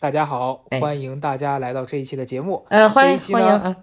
大家好，哎欢迎大家来到这一期的节目。呃，欢迎欢迎啊，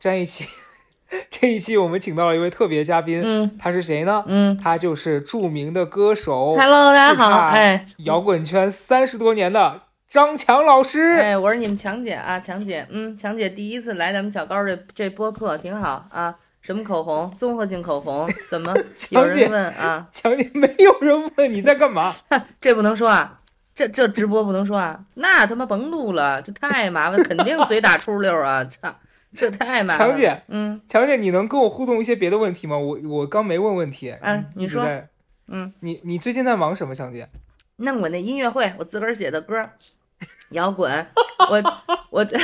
这一期，这一期我们请到了一位特别嘉宾，嗯他是谁呢？嗯他就是著名的歌手，Hello，大家好，哎摇滚圈三十多年的张强老师。哎，我是你们强姐啊，强姐，嗯，强姐第一次来咱们小高这这播客，挺好啊。什么口红？综合性口红？怎么有强姐人问啊？强姐，没有人问你在干嘛？这不能说啊，这这直播不能说啊，那他妈甭录了，这太麻烦，肯定嘴打出溜啊，操，这太麻烦。强姐，嗯强姐，你能跟我互动一些别的问题吗？我我刚没问问题。嗯你说嗯，你你最近在忙什么，强姐？弄我那音乐会，我自个儿写的歌，摇滚，我我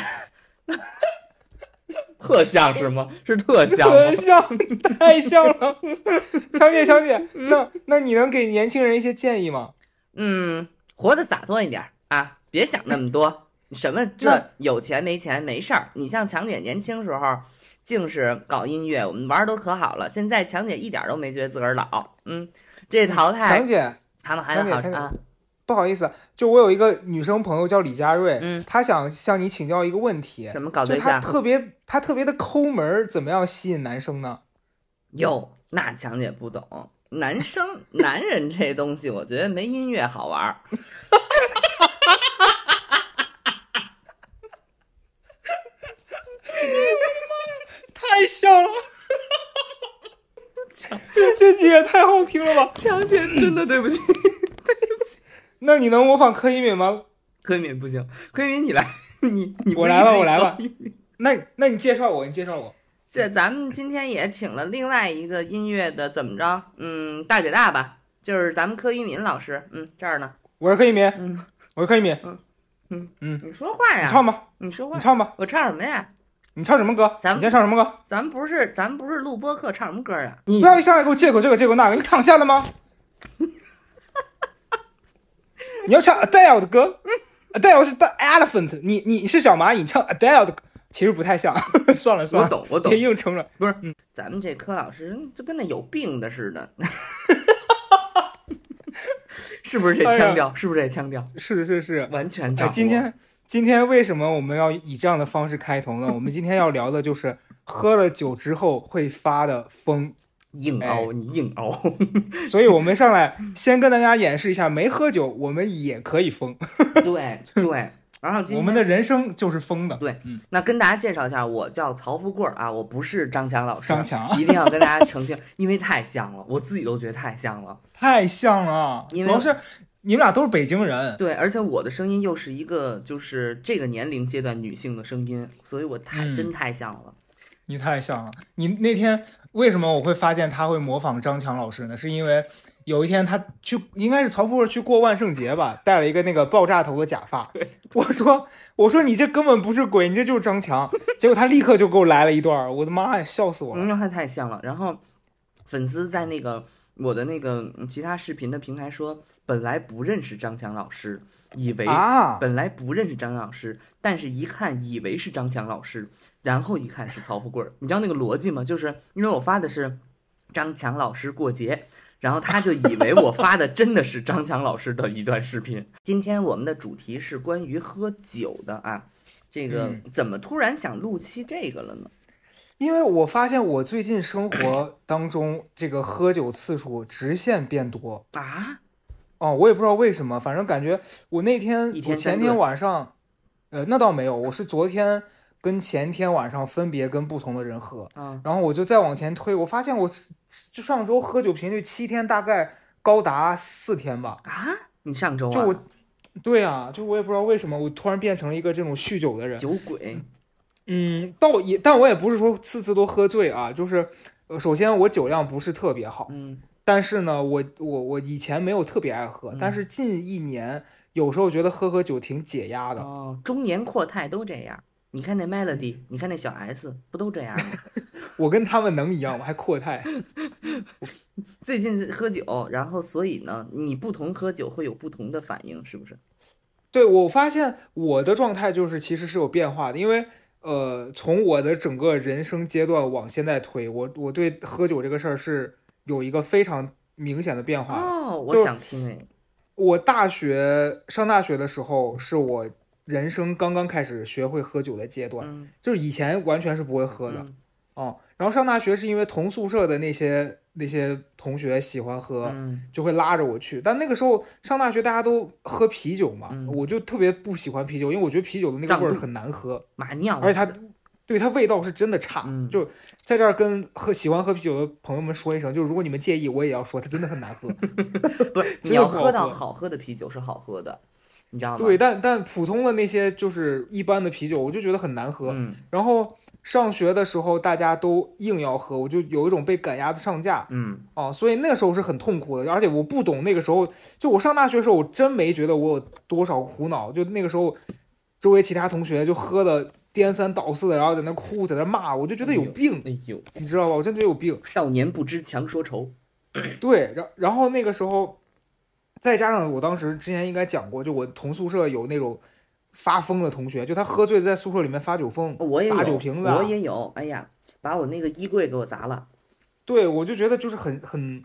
特像是吗？是特像吗特？像，太像了。强姐，强姐，那那你能给年轻人一些建议吗？嗯，活得洒脱一点儿啊，别想那么多。什么这有钱没钱没事儿。你像强姐年轻时候，净是搞音乐，我们玩儿都可好了。现在强姐一点儿都没觉得自个儿老。嗯，这淘汰强姐，他们还好啊。不好意思，就我有一个女生朋友叫李佳瑞，嗯她想向你请教一个问题，什么搞对象？特别她特别的抠门儿，怎么样吸引男生呢？哟，那强姐不懂。男生 男人这东西，我觉得没音乐好玩儿。太像了，这句也太好听了吧？强姐真的对不起，对不起那你能模仿柯以敏吗？柯以敏不行，柯以敏你来，你你不我来吧我来吧那那你介绍我，你介绍我。这咱们今天也请了另外一个音乐的，怎么着？嗯，大姐大吧，就是咱们柯一敏老师。嗯，这儿呢。我是柯一敏，嗯，我是柯一敏，嗯嗯嗯你说话呀？你唱吧，你说话你。唱吧，我唱什么呀？你唱什么歌？咱们你先唱什么歌？咱们不是咱们不是录播课，唱什么歌啊？你不要一上来给我借口这个借口那个，你躺下了吗？你要唱 Adele 的歌，Adele 是 The Elephant，你你是小蚂蚁，你唱 Adele 的歌，其实不太像。算了算了，我懂我懂别。硬撑了。不是咱们这柯老师就跟那有病的似的，是不是这腔调？是不是这腔调？是是是，哎，完全掌握。今天今天为什么我们要以这样的方式开头呢？我们今天要聊的就是喝了酒之后会发的疯，硬凹，你硬凹。所以我们上来先跟大家演示一下，没喝酒我们也可以疯，对对。然后我们的人生就是疯的。对嗯，那跟大家介绍一下，我叫曹富贵儿啊，我不是张强老师。张强 一定要跟大家澄清，因为太像了，我自己都觉得太像了。太像了，主要是你们俩都是北京人，对，而且我的声音又是一个就是这个年龄阶段女性的声音，所以我太、嗯真太像了。你太像了。你那天为什么我会发现他会模仿张强老师呢？是因为有一天他去，应该是曹富贵去过万圣节吧，戴了一个那个爆炸头的假发。我说我说你这根本不是鬼，你这就是张强。结果他立刻就给我来了一段，我的妈呀，笑死我了。嗯，还太像了。然后粉丝在那个我的那个嗯其他视频的平台说，本来不认识张强老师，以为啊，本来不认识张老师，但是一看以为是张强老师，然后一看是曹富贵儿。你知道那个逻辑吗？就是因为我发的是张强老师过节，然后他就以为我发的真的是张强老师的一段视频。今天我们的主题是关于喝酒的啊，这个嗯怎么突然想录期这个了呢？因为我发现我最近生活当中这个喝酒次数直线变多。啊，哦，我也不知道为什么，反正感觉我那天一我前天晚上，呃，那倒没有，我是昨天跟前天晚上分别跟不同的人喝，嗯，然后我就再往前推，我发现我就上周喝酒频率七天大概高达四天吧，啊，你上周啊，就我，对啊，就我也不知道为什么我突然变成了一个这种酗酒的人，酒鬼，嗯，倒也，但我也不是说次次都喝醉啊，就是，呃，首先我酒量不是特别好，嗯，但是呢，我我我以前没有特别爱喝，但嗯是近一年有时候觉得喝喝酒挺解压的。哦，中年阔太都这样。你看那 Melody，你看那小 S，不都这样吗？我跟他们能一样吗？还阔太？最近喝酒，然后所以呢，你不同喝酒会有不同的反应，是不是？对我发现我的状态就是其实是有变化的，因为呃，从我的整个人生阶段往现在推，我我对喝酒这个事儿是有一个非常明显的变化的。哦，我就想听哎，我大学上大学的时候，是我人生刚刚开始学会喝酒的阶段，嗯就是以前完全是不会喝的嗯哦。然后上大学是因为同宿舍的那些那些同学喜欢喝，嗯就会拉着我去。但那个时候上大学大家都喝啤酒嘛，嗯我就特别不喜欢啤酒，因为我觉得啤酒的那个味儿很难喝，马尿，而且它对它味道是真的差。嗯就在这儿跟喝喜欢喝啤酒的朋友们说一声，就是如果你们介意，我也要说，它真的很难喝。不是 你要喝到好喝的啤酒是好喝的，你知道吗？对，但但普通的那些就是一般的啤酒，我就觉得很难喝。嗯然后上学的时候大家都硬要喝，我就有一种被赶鸭子上架嗯啊，所以那个时候是很痛苦的。而且我不懂那个时候，就我上大学的时候，我真没觉得我有多少苦恼。就那个时候，周围其他同学就喝的颠三倒四的，然后在那哭，在那骂，我就觉得有病，哎呦，你知道吧？我真觉得有病。少年不知强说愁，对，然然后那个时候，再加上我当时之前应该讲过，就我同宿舍有那种发疯的同学，就他喝醉在宿舍里面发酒疯，砸我也有，酒瓶子啊。我也有，哎呀，把我那个衣柜给我砸了，对我就觉得就是很很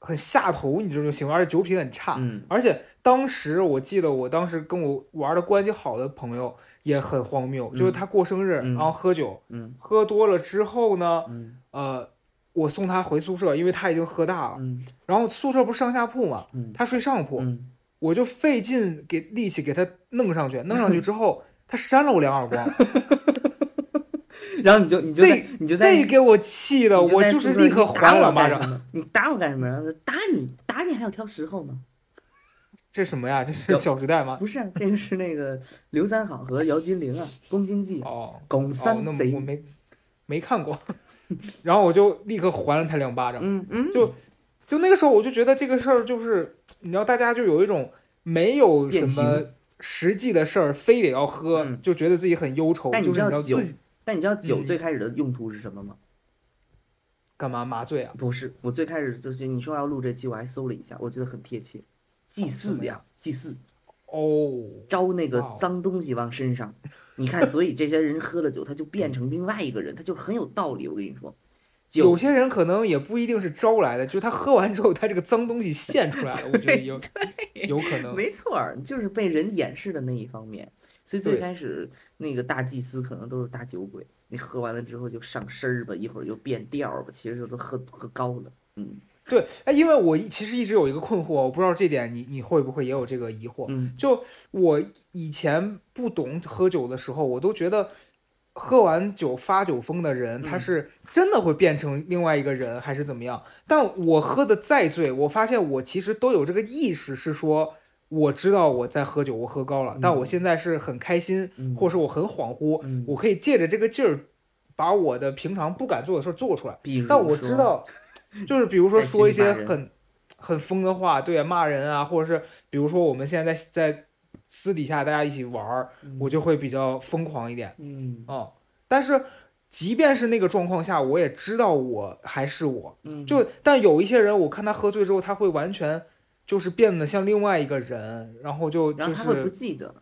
很下头，你知道就行了，而且酒品很差。嗯。而且当时我记得，我当时跟我玩的关系好的朋友也很荒谬，就是他过生日，嗯。然后喝酒，嗯。喝多了之后呢，嗯。呃，我送他回宿舍，因为他已经喝大了。嗯。然后宿舍不是上下铺嘛，嗯。他睡上铺，嗯，我就费劲给力气给他弄上去，弄上去 之后，他扇了我两耳光，然后你就你就那你就在这给我气的，我就是立刻还我两巴掌。你打我干什么？打你打你还要挑时候吗？这什么呀？这是《小时代》吗？不是啊，这个是那个刘三好和姚金玲啊，《宫心计》哦哦，龚三那贼我，没没看过，然后我就立刻还了他两巴掌。嗯嗯，就就那个时候，我就觉得这个事儿就是，你知道，大家就有一种没有什么实际的事儿，非得要喝，嗯就觉得自己很忧愁，但你知道酒但你知道酒嗯最开始的用途是什么吗？干嘛麻醉啊？不是，我最开始就是你说要录这期，我还搜了一下，我觉得很贴切，祭祀呀，祭祀哦，招那个脏东西往身上。你看，所以这些人喝了酒，他就变成另外一个人，他就很有道理。我跟你说，酒有些人可能也不一定是招来的，就是他喝完之后，他这个脏东西现出来了，我觉得有有可能。没错儿，就是被人掩饰的那一方面。所以最开始那个大祭司可能都是大酒鬼，你喝完了之后就上身儿吧，一会儿就变调儿吧，其实就都喝喝高了。嗯对，哎，因为我一其实一直有一个困惑，我不知道这点你你会不会也有这个疑惑？嗯就我以前不懂喝酒的时候，我都觉得喝完酒发酒疯的人，他嗯。是真的会变成另外一个人，还是怎么样？但我喝的再醉，我发现我其实都有这个意识，是说我知道我在喝酒，我喝高了，但我嗯现在是很开心，嗯，或者说我很恍惚，嗯，我可以借着这个劲儿，把我的平常不敢做的事儿做出来。但我知道，就是比如说说一些很很疯的话，对啊，骂人啊，或者是比如说我们现在在在私底下大家一起玩儿，我就会比较疯狂一点嗯哦。但是即便是那个状况下，我也知道我还是我。嗯，就但有一些人，我看他喝醉之后，他会完全就是变得像另外一个人，然后就就是他会不是记得，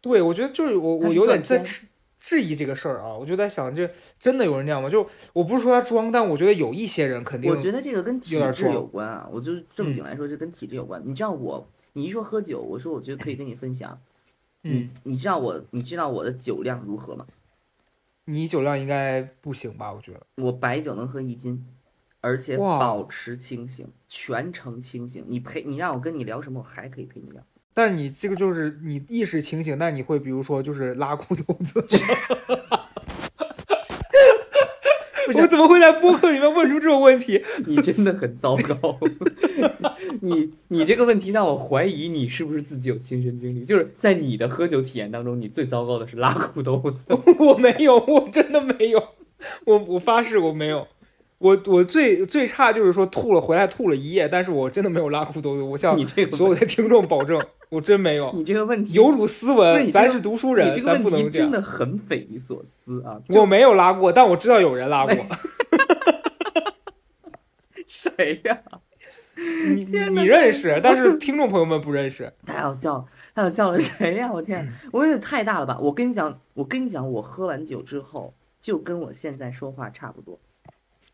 对我觉得就是我我有点在质质疑这个事儿啊，我就在想，这真的有人这样吗？就我不是说他装，但我觉得有一些人肯定我觉得这个跟体质有关啊。我就是正经来说，是跟体质有关。你知道我，你一说喝酒，我说我觉得可以跟你分享。你嗯，你知道我，你知道我的酒量如何吗？你酒量应该不行吧？我觉得。我白酒能喝一斤，而且保持清醒，全程清醒。你陪你让我跟你聊什么，我还可以陪你聊。但你这个就是你意识清醒，但你会比如说就是拉裤兜子。我怎么会在播客里面问出这种问题？你真的很糟糕，你你这个问题让我怀疑你是不是自己有亲身经历。就是在你的喝酒体验当中，你最糟糕的是拉裤兜子。我没有，我真的没有，我我发誓我没有。我我最最差就是说吐了回来吐了一夜，但是我真的没有拉裤兜子。我向所有的听众保证，我真没有。你这个问题有辱斯文，咱是读书人，咱不能这样。真的很匪夷所思啊！我没有拉过，但我知道有人拉过。谁呀、你你认识，但是听众朋友们不认识。太好笑了，太好笑了！谁呀、我天，我也太大了吧！我跟你讲，我跟你讲，我喝完酒之后就跟我现在说话差不多。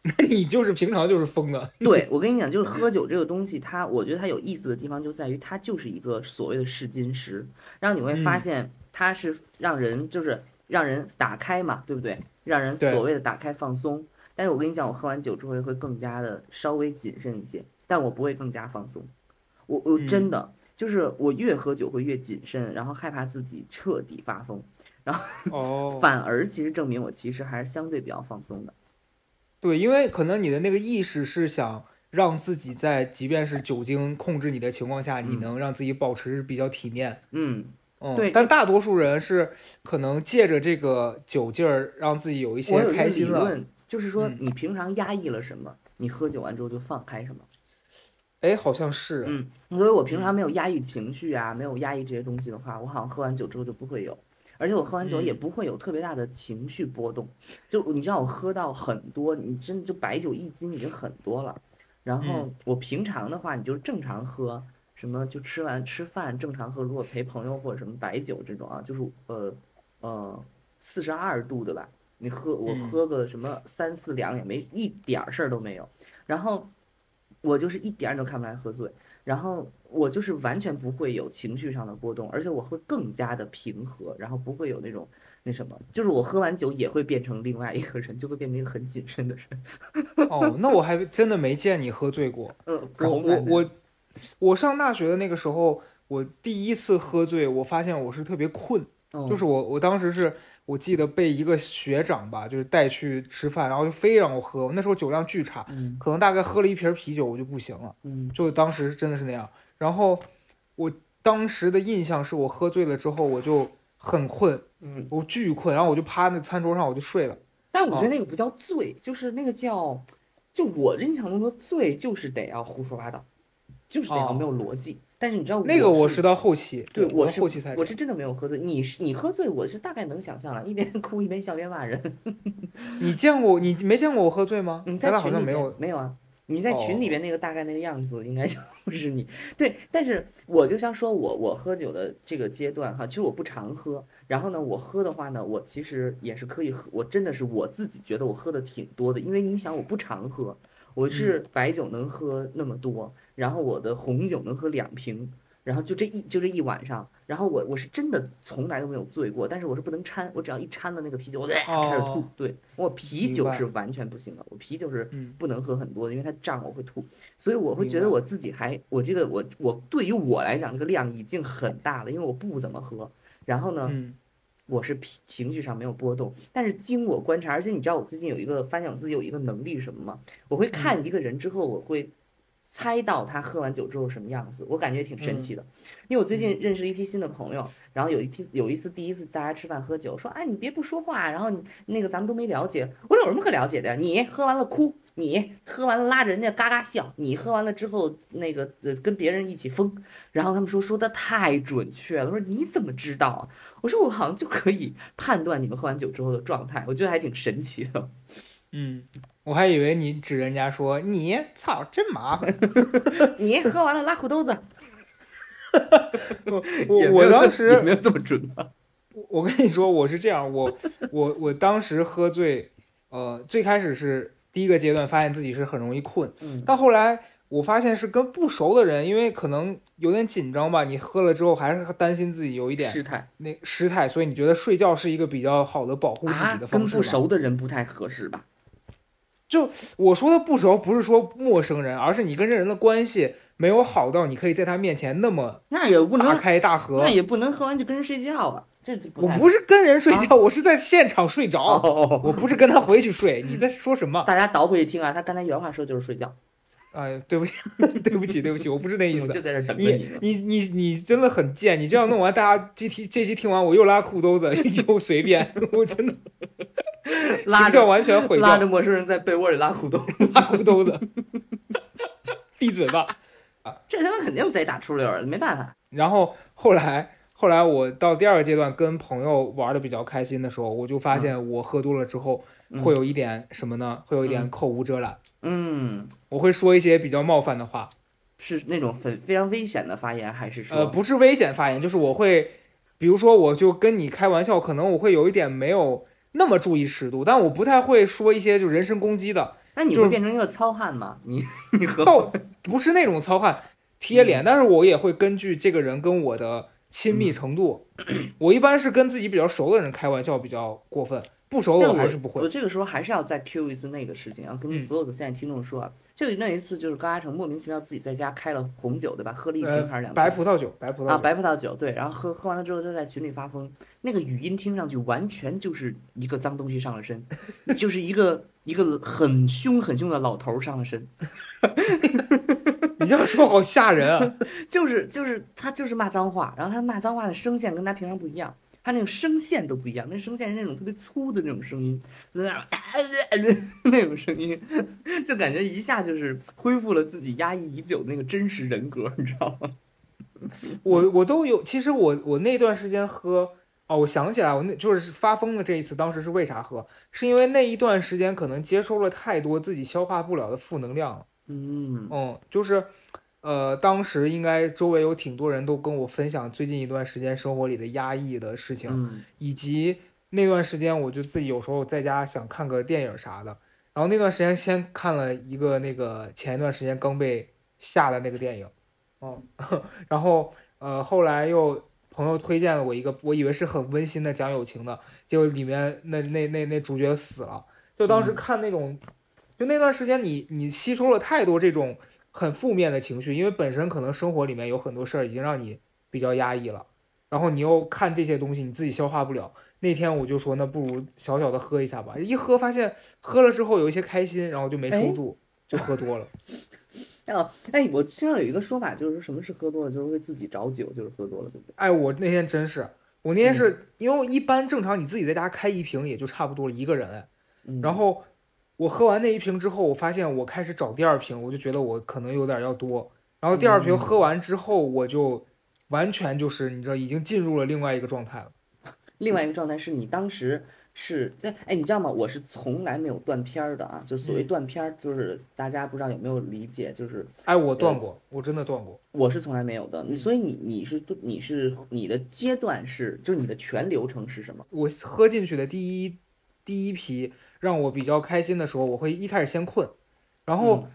那你就是平常就是疯的。对我跟你讲，就是喝酒这个东西，它我觉得它有意思的地方就在于它就是一个所谓的试金石，然后你会发嗯现它是让人就是让人打开嘛，对不对？让人所谓的打开放松。但是我跟你讲，我喝完酒之后会更加的稍微谨慎一些，但我不会更加放松。我我嗯真的、就是我越喝酒会越谨慎，然后害怕自己彻底发疯，哦，反而其实证明我其实还是相对比较放松的。对，因为可能你的那个意识是想让自己在即便是酒精控制你的情况下，你嗯能让自己保持比较体面。嗯，嗯，对但大多数人是可能借着这个酒劲儿，让自己有一些开心了。论，就是说嗯你平常压抑了什么，你喝酒完之后就放开什么。哎，好像是。嗯，所以我平常没有压抑情绪啊，没有压抑这些东西的话，我好像喝完酒之后就不会有，而且我喝完酒也嗯不会有特别大的情绪波动。就你知道我喝到很多，你真的就白酒一斤已经很多了。然后嗯我平常的话，你就正常喝，什么就吃完吃饭正常喝，如果陪朋友或者什么白酒这种啊，就是呃呃四十二度的吧？你喝我嗯喝个什么三四两也没一点儿事儿都没有。然后我就是一点儿都看不出来喝醉，然后我就是完全不会有情绪上的波动，而且我会更加的平和，然后不会有那种那什么，就是我喝完酒也会变成另外一个人，就会变成一个很谨慎的人。哦，那我还 真的没见你喝醉过。嗯，我我我我上大学的那个时候，我第一次喝醉，我发现我是特别困。哦就是我我当时是我记得被一个学长吧，就是带去吃饭，然后就非让我喝。那时候酒量巨差，嗯可能大概喝了一瓶啤酒我就不行了。嗯就当时真的是那样。然后我当时的印象是我喝醉了之后我就很困，嗯，我巨困，然后我就趴那餐桌上我就睡了。但我觉哦得那个不叫醉，就是那个叫，就我印象中的醉就是得要胡说八道，就是得要没有逻辑。但是你知道那个我是是到后期，对，我后期才我是真的没有喝醉，你是你喝醉，我是大概能想象了，一边哭一边笑一边骂人。你见过你没见过我喝醉吗？你咱俩好在群里像没有。没有啊？你在群里哦边那个大概那个样子，应该 就是你。对，但是我就像说我我喝酒的这个阶段哈，其实我不常喝。然后呢，我喝的话呢，我其实也是可以喝，我真的是我自己觉得我喝的挺多的，因为你想我不常喝，我是白酒能喝那么多，然后我的红酒能喝两瓶。然后就这一就这一晚上，然后我我是真的从来都没有醉过，但是我是不能掺，我只要一掺了那个啤酒，我就开始吐。哦对我啤酒是完全不行的，我啤酒是嗯不能喝很多的，因为它胀我会吐，所以我会觉得我自己还我这个我我对于我来讲这个量已经很大了，因为我不怎么喝，然后呢，嗯我是脾情绪上没有波动，但是经我观察，而且你知道我最近有一个发现我自己有一个能力是什么吗？我会看一个人之后，我会猜到他喝完酒之后什么样子，我感觉挺神奇的。因为我最近认识一批新的朋友，然后有一批有一次第一次大家吃饭喝酒，说哎你别不说话，然后你那个咱们都没了解，我说有什么可了解的呀？你喝完了哭，你喝完了拉着人家嘎嘎笑，你喝完了之后那个呃跟别人一起疯，然后他们说说的太准确了，我说你怎么知道啊？我说我好像就可以判断你们喝完酒之后的状态，我觉得还挺神奇的。嗯，我还以为你指人家说你操真麻烦。你喝完了拉裤兜子，我我当时没有这么准吧？我跟你说我是这样，我我我当时喝醉，呃，最开始是第一个阶段发现自己是很容易困，嗯但后来我发现是跟不熟的人，因为可能有点紧张吧，你喝了之后还是担心自己有一点失态那失态，所以你觉得睡觉是一个比较好的保护自己啊的，方式跟不？熟的人不太合适吧？我说的不熟不是说陌生人，而是你跟这人的关系没有好到你可以在他面前那么那也不大能，开大合那。也不能喝完就跟人睡觉啊，这我不是跟人睡觉，我是在现场睡着，哦，我不是跟他回去睡。你在说什么？大家倒回去听啊，他刚才原话说就是睡觉，哎，对不起，对不起，对不起，我不是那意思就。在这你。你你你真的很贱！你这样弄完，大家这期这期听完，我又拉裤兜子，又随便，我真的 拉形象着完全毁掉。拉着，陌生人在被窝里拉裤兜，拉裤兜子，闭嘴吧！啊这他妈肯定贼打出溜儿，没办法。然后后来后来我到第二个阶段跟朋友玩的比较开心的时候，我就发现我喝多了之后嗯。会有一点什么呢？会有一点嗯。口无遮拦，嗯，我会说一些比较冒犯的话。是那种非非常危险的发言，还是说？呃，不是危险发言，就是我会，比如说我就跟你开玩笑，可能我会有一点没有那么注意尺度，但我不太会说一些就人身攻击的，那你就是会变成一个糙汉吗？你你和倒不是那种糙汉贴脸，但是我也会根据这个人跟我的亲密程度，我一般是跟自己比较熟的人开玩笑比较过分，不熟的但我还是不会。我这个时候还是要再 Q 一次那个事情要，跟嗯所有的现在听众说啊，就那一次就是高嘉诚莫名其妙自己在家开了红酒，对吧？喝了一瓶呃还是两瓶？白葡萄酒，白葡萄啊，白葡萄酒，对，然后喝喝完了之后，他在群里发疯，那个语音听上去完全就是一个脏东西上了身，就是一个一个很凶很凶的老头儿上了身，你这样说好吓人啊！就是就是他就是骂脏话，然后他骂脏话的声线跟他平常不一样，他那个声线都不一样，那声线是那种特别粗的那种声音，就在那儿 那种声音，就感觉一下就是恢复了自己压抑已久的那个真实人格，你知道吗？我我都有，其实我我那段时间喝哦，我想起来，我那就是发疯的这一次，当时是为啥喝？是因为那一段时间可能接收了太多自己消化不了的负能量了。嗯嗯，就是，呃，当时应该周围有挺多人都跟我分享最近一段时间生活里的压抑的事情，嗯。以及那段时间我就自己有时候在家想看个电影啥的，然后那段时间先看了一个那个前一段时间刚被下的那个电影，嗯，然后呃后来又朋友推荐了我一个，我以为是很温馨的讲友情的，结果里面那那那那主角死了，就当时嗯。看那种，就那段时间你你吸收了太多这种很负面的情绪，因为本身可能生活里面有很多事儿已经让你比较压抑了，然后你又看这些东西，你自己消化不了。那天我就说，那不如小小的喝一下吧。一喝发现喝了之后有一些开心，然后就没收哎住，就喝多了。哦，哎，我听到有一个说法，就是说什么是喝多了，就是会自己找酒，就是喝多了，对不对？哎，我那天真是，我那天是、因为一般正常你自己在家开一瓶也就差不多了，一个人然后我喝完那一瓶之后，我发现我开始找第二瓶，我就觉得我可能有点要多。然后第二瓶嗯喝完之后，我就完全就是你知道，已经进入了另外一个状态了。另外一个状态是你当时是，哎哎，你知道吗？我是从来没有断片儿的啊，就所谓嗯断片儿，就是大家不知道有没有理解，就是哎，我断过，我真的断过。我是从来没有的。所以你你是你是你的阶段是，就是你的全流程是什么？我喝进去的第一第一批让我比较开心的时候，我会一开始先困，然后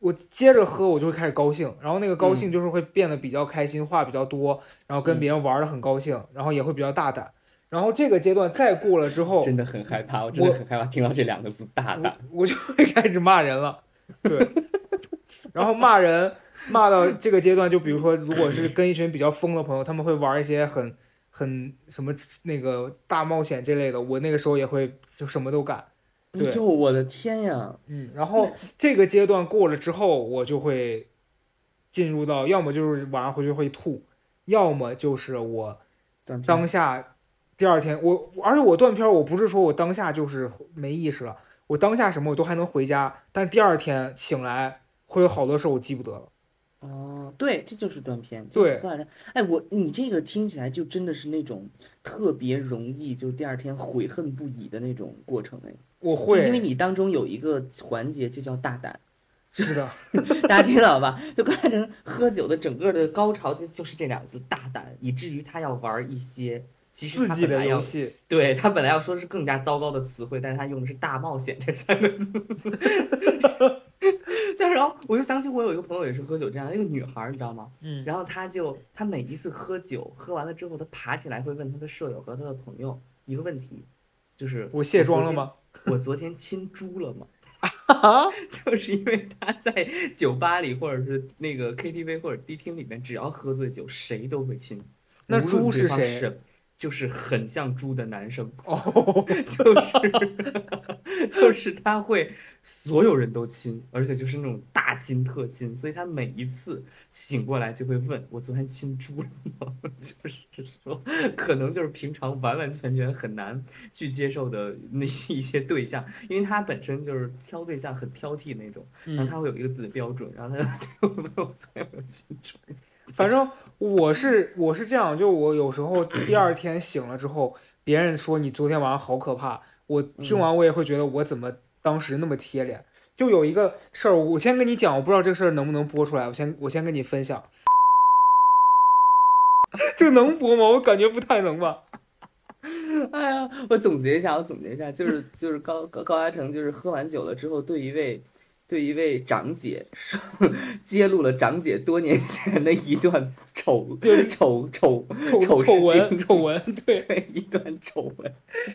我接着喝，我就会开始高兴，然后那个高兴就是会变得比较开心，话比较多，然后跟别人玩的很高兴，然后也会比较大胆。然后这个阶段再过了之后，真的很害怕，我真的很害怕听到这两个字“大胆我就会开始骂人了，对，然后骂人骂到这个阶段，就比如说，如果是跟一群比较疯的朋友，他们会玩一些很很什么那个大冒险这类的，我那个时候也会就什么都干，”。对哎呦，我的天呀！嗯，然后这个阶段过了之后，我就会进入到要么就是晚上回去会吐，要么就是我当下第二天我，而且我断片，我不是说我当下就是没意识了，我当下什么我都还能回家，但第二天醒来会有好多事儿我记不得了。哦，对，这就是断片。对。哎，我你这个听起来就真的是那种特别容易，就是第二天悔恨不已的那种过程哎。我会因为，你当中有一个环节就叫大胆，是的，大家听到了吧？就高嘉诚喝酒的整个的高潮就就是这两个字大胆，以至于他要玩一些其实刺激的游戏，对他本来要说是更加糟糕的词汇，但是他用的是大冒险这三个字。但是哦，我就想起我有一个朋友也是喝酒这样，一个女孩儿你知道吗？嗯，然后她就她每一次喝酒，喝完了之后，她爬起来会问她的舍友和她的朋友一个问题，就是我卸妆了？吗？我昨天亲猪了吗？啊，就是因为他在酒吧里或者是那个 KTV 或者迪厅里面，只要喝醉酒，谁都会亲。那猪是谁就是很像猪的男生，哦，就是 就是他会所有人都亲，而且就是那种大亲特亲，所以他每一次醒过来就会问我昨天亲猪了吗？就是说，可能就是平常完完全全很难去接受的那一些对象，因为他本身就是挑对象很挑剔那种，然后嗯，他会有一个自己的标准，然后他就会问我昨天有没有亲猪。反正我是我是这样，就我有时候第二天醒了之后，别人说你昨天晚上好可怕，我听完我也会觉得我怎么当时那么贴脸。就有一个事儿，我先跟你讲，我不知道这个事儿能不能播出来，我先我先跟你分享。这能播吗？我感觉不太能吧。哎呀，我总结一下，我总结一下，就是就是高高高嘉诚就是喝完酒了之后，对一位对一位长姐说，揭露了长姐多年前的一段丑对丑丑丑丑丑闻丑闻，对 对一段丑闻。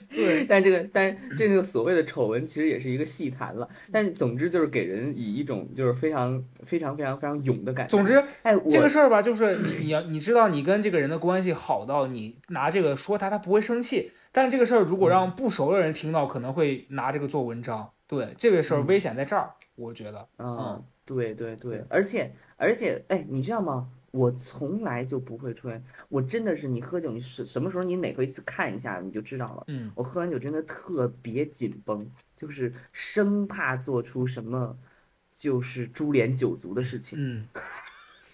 对，但这个，但是这个所谓的丑闻，其实也是一个戏谈了。但总之就是给人以一种就是非常非常非常非常勇的感觉。总之哎，这个事儿吧，就是你你要你知道你跟这个人的关系好到你拿这个说他，他不会生气。但这个事儿如果让不熟的人听到，可能会拿这个做文章。对，这个事儿嗯危险在这儿，我觉得。嗯，对对对对，而且而且，哎，你知道吗？我从来就不会出现，我真的是你喝酒，你是什么时候你哪回一次看一下你就知道了。嗯，我喝完酒真的特别紧绷，就是生怕做出什么就是株连九族的事情。嗯，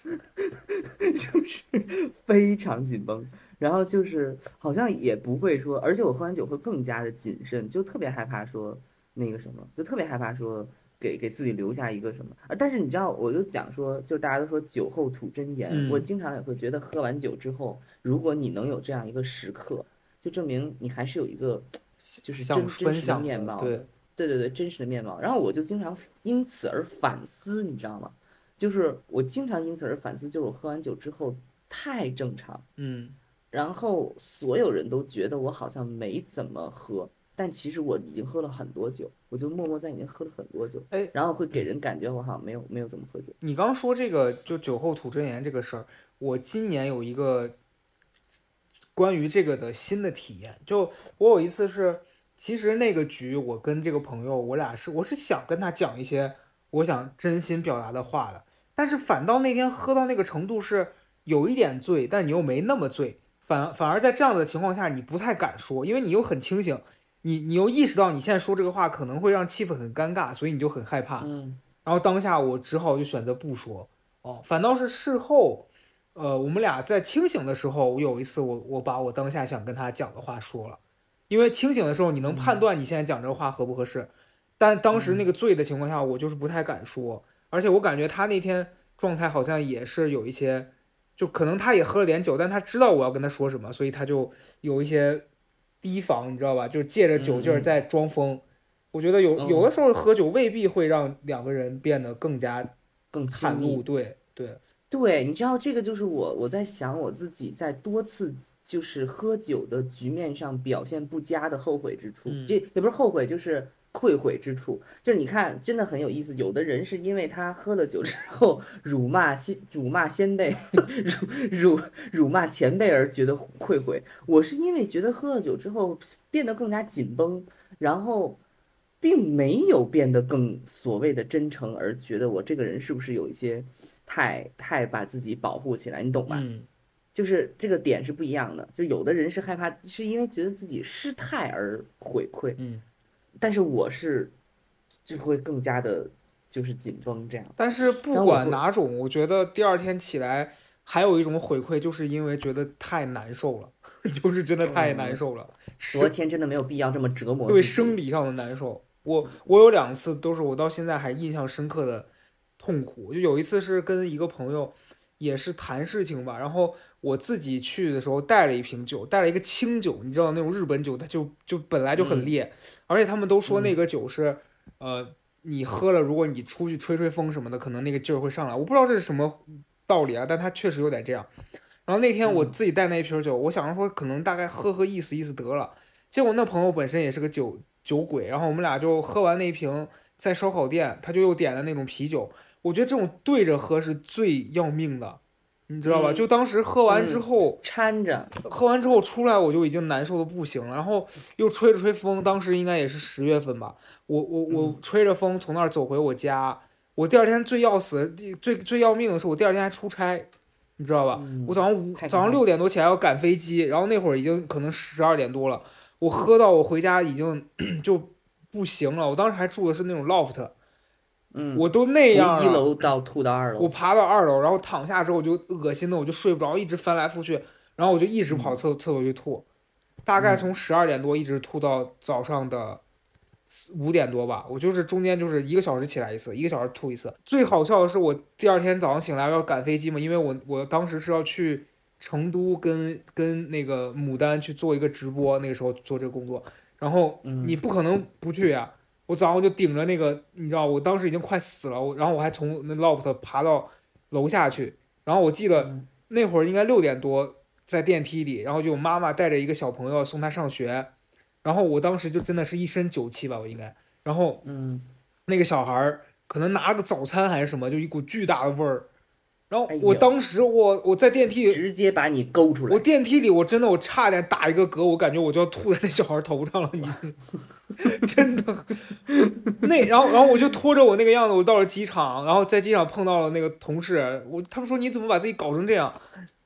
就是非常紧绷，然后就是好像也不会说，而且我喝完酒会更加的谨慎，就特别害怕说那个什么，就特别害怕说给给自己留下一个什么啊。但是你知道，我就讲说，就大家都说酒后吐真言，嗯我经常也会觉得喝完酒之后，如果你能有这样一个时刻，就证明你还是有一个 就是真真实的面貌的对，对对对，真实的面貌。然后我就经常因此而反思，你知道吗？就是我经常因此而反思，就是我喝完酒之后太正常，嗯，然后所有人都觉得我好像没怎么喝，但其实我已经喝了很多酒，我就默默在里面喝了很多酒，哎然后会给人感觉我好像没有没有怎么喝酒。你刚说这个就酒后吐真言这个事儿，我今年有一个关于这个的新的体验。就我有一次是，其实那个局我跟这个朋友，我俩是我是想跟他讲一些我想真心表达的话的，但是反倒那天喝到那个程度是有一点醉，但你又没那么醉，反反而在这样的情况下你不太敢说，因为你又很清醒，你你又意识到你现在说这个话可能会让气氛很尴尬，所以你就很害怕。嗯然后当下我只好就选择不说，哦，反倒是事后，呃，我们俩在清醒的时候，我有一次我我把我当下想跟他讲的话说了，因为清醒的时候你能判断你现在讲这个话合不合适，但当时那个醉的情况下，我就是不太敢说，而且我感觉他那天状态好像也是有一些，就可能他也喝了点酒，但他知道我要跟他说什么，所以他就有一些提防，你知道吧？就是借着酒劲儿在装疯。我觉得有嗯有的时候喝酒未必会让两个人变得更加更亲密袒露，。对对，对，你知道这个就是我我在想我自己在多次就是喝酒的局面上表现不佳的后悔之处，嗯这也不是后悔，就是愧悔之处。就是你看，真的很有意思。有的人是因为他喝了酒之后辱骂先辱骂先辈，辱辱辱骂前辈而觉得愧悔。我是因为觉得喝了酒之后变得更加紧绷，然后。并没有变得更所谓的真诚，而觉得我这个人是不是有一些太太把自己保护起来，你懂吧？嗯就是这个点是不一样的。就有的人是害怕，是因为觉得自己失态而悔愧，嗯。但是我是就会更加的，就是紧绷这样。但是不管哪种，我觉得第二天起来还有一种回馈，就是因为觉得太难受了，就是真的太难受了，昨天真的没有必要这么折磨对生理上的难受。我我有两次都是我到现在还印象深刻的痛苦，就有一次是跟一个朋友也是谈事情吧，然后我自己去的时候带了一瓶酒，带了一个清酒，你知道那种日本酒，它就就本来就很嗯烈，而且他们都说那嗯个酒是、呃你喝了，如果你出去吹吹风什么的，可能那个劲儿会上来。我不知道这是什么道理啊，但它确实有点这样。然后那天我嗯自己带那一瓶酒，我想着说可能大概喝喝意思意思得了。结果那朋友本身也是个酒酒鬼，然后我们俩就喝完那一瓶，在烧烤店他就又点了那种啤酒。我觉得这种对着喝是最要命的，你知道吧？嗯就当时喝完之嗯后，掺着，喝完之后出来我就已经难受的不行了，然后又吹着吹风，当时应该也是十月份吧，我我我嗯吹着风从那儿走回我家，我第二天最要死最最要命的是我第二天还出差，你知道吧？嗯我早上五早上六点多起来要赶飞机，然后那会儿已经可能十二点多了，我喝到我回家已经 就不行了，我当时还住的是那种 loft，嗯，我都那样从一。楼到吐到二楼，我爬到二楼，然后躺下之后我就恶心的我就睡不着，一直翻来覆去，然后我就一直跑厕厕所去吐，大概嗯。从十二点多一直吐到早上的四五点多吧，我就是中间就是一个小时起来一次，一个小时吐一次。最好笑的是我第二天早上醒来要赶飞机嘛，因为我我当时是要去成都跟跟那个牡丹去做一个直播，那个时候做这个工作，然后嗯。你不可能不去呀、我早上就顶着那个，你知道，我当时已经快死了，我然后我还从那 loft 爬到楼下去，然后我记得嗯那会儿应该六点多在电梯里，然后就有妈妈带着一个小朋友送他上学，然后我当时就真的是一身酒气吧，我应该，然后嗯，那个小孩儿可能拿了个早餐还是什么，就一股巨大的味儿。然后我当时我我在电梯里，直接把你勾出来我。电梯里我真的我差点打一个嗝，我感觉我就要吐在那小孩头上了，你 真的那然后然后我就拖着我那个样子，我到了机场，然后在机场碰到了那个同事，我他们说你怎么把自己搞成这样？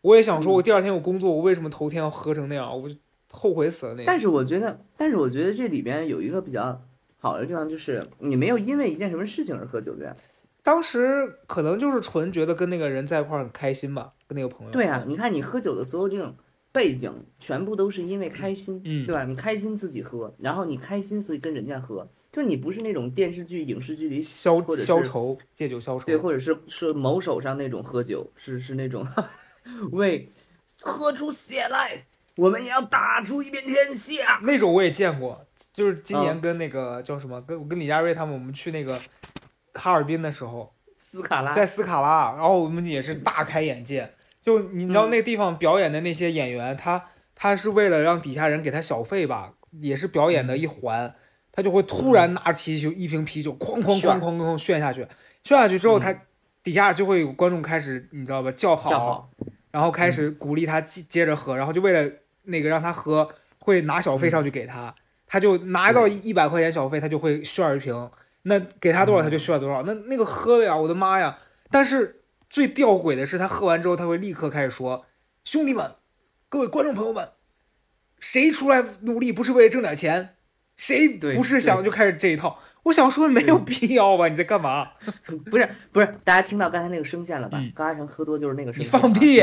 我也想说，我第二天有工作，我为什么头天要喝成那样？我就后悔死了那但是我觉得，但是我觉得这里边有一个比较好的地方，就是你没有因为一件什么事情而喝酒，对吧？当时可能就是纯觉得跟那个人在一块儿很开心吧，跟那个朋友。对啊，你看你喝酒的所有这种背景，全部都是因为开心，嗯对吧？你开心自己喝，然后你开心所以跟人家喝，就是你不是那种电视剧、影视剧里消消愁，借酒消愁。对，或者是是某手上那种喝酒，是是那种 为喝出血来，我们也要打出一片天下。那种我也见过，就是今嗯年跟那个叫什么，跟我跟李佳瑞他们，我们去那个哈尔滨的时候，斯卡拉在斯卡拉，然后我们也是大开眼界。就你知道嗯。那个地方表演的那些演员，他他是为了让底下人给他小费吧，也是表演的嗯。一环，他就会突然拿起酒一瓶啤酒，哐哐炫。哐哐哐炫下去，炫下去之后，嗯。他底下就会有观众开始你知道吧叫好，叫好，然后开始鼓励他接接着喝，然后就为了那个让他喝，会拿小费上去给他，他就拿到一百块钱小费，他就会炫一瓶，那给他多少他就炫多少，那那个喝的呀，我的妈呀！但是最吊诡的是，他喝完之后，他会立刻开始说：“兄弟们，各位观众朋友们，谁出来努力不是为了挣点钱？谁不是想就开始这一套？”我想说没有必要吧？你在干嘛？不是不是，大家听到刚才那个声线了吧？嗯高嘉诚喝多就是那个声你线。放屁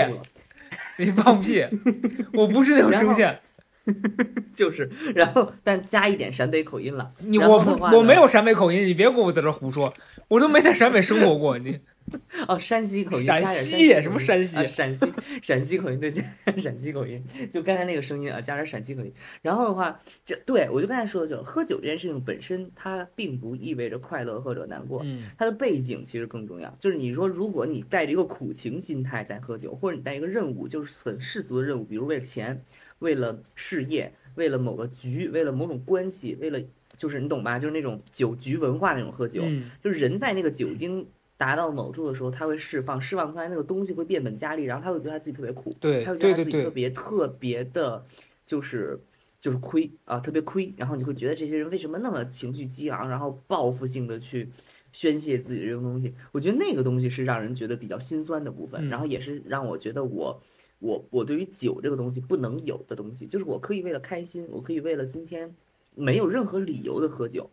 你放屁！我不是那种声线，就是，然后但加一点陕北口音了。你我不我没有陕北口音，你别给我在这胡说，我都没在陕北生活过。你 哦，山西口音，陕西什么山西啊，陕西陕西口音，对，陕西口音，就刚才那个声音啊，加点陕西口音。然后的话，这对我就刚才说的就是，喝酒这件事情本身，它并不意味着快乐或者难过，嗯它的背景其实更重要。就是你说，如果你带着一个苦情心态在喝酒，或者你带一个任务，就是很世俗的任务，比如为了钱，为了事业，为了某个局，为了某种关系，为了就是你懂吧？就是那种酒局文化那种喝酒，嗯就是人在那个酒精达到某处的时候，他会释放，释放出来那个东西会变本加厉，然后他会觉得他自己特别苦，对他会觉得他自己特别特别的，就是就是亏啊，特别亏，然后你会觉得这些人为什么那么情绪激昂，然后报复性的去宣泄自己的这种东西，我觉得那个东西是让人觉得比较心酸的部分，嗯然后也是让我觉得我。我我对于酒这个东西不能有的东西，就是我可以为了开心，我可以为了今天没有任何理由的喝酒，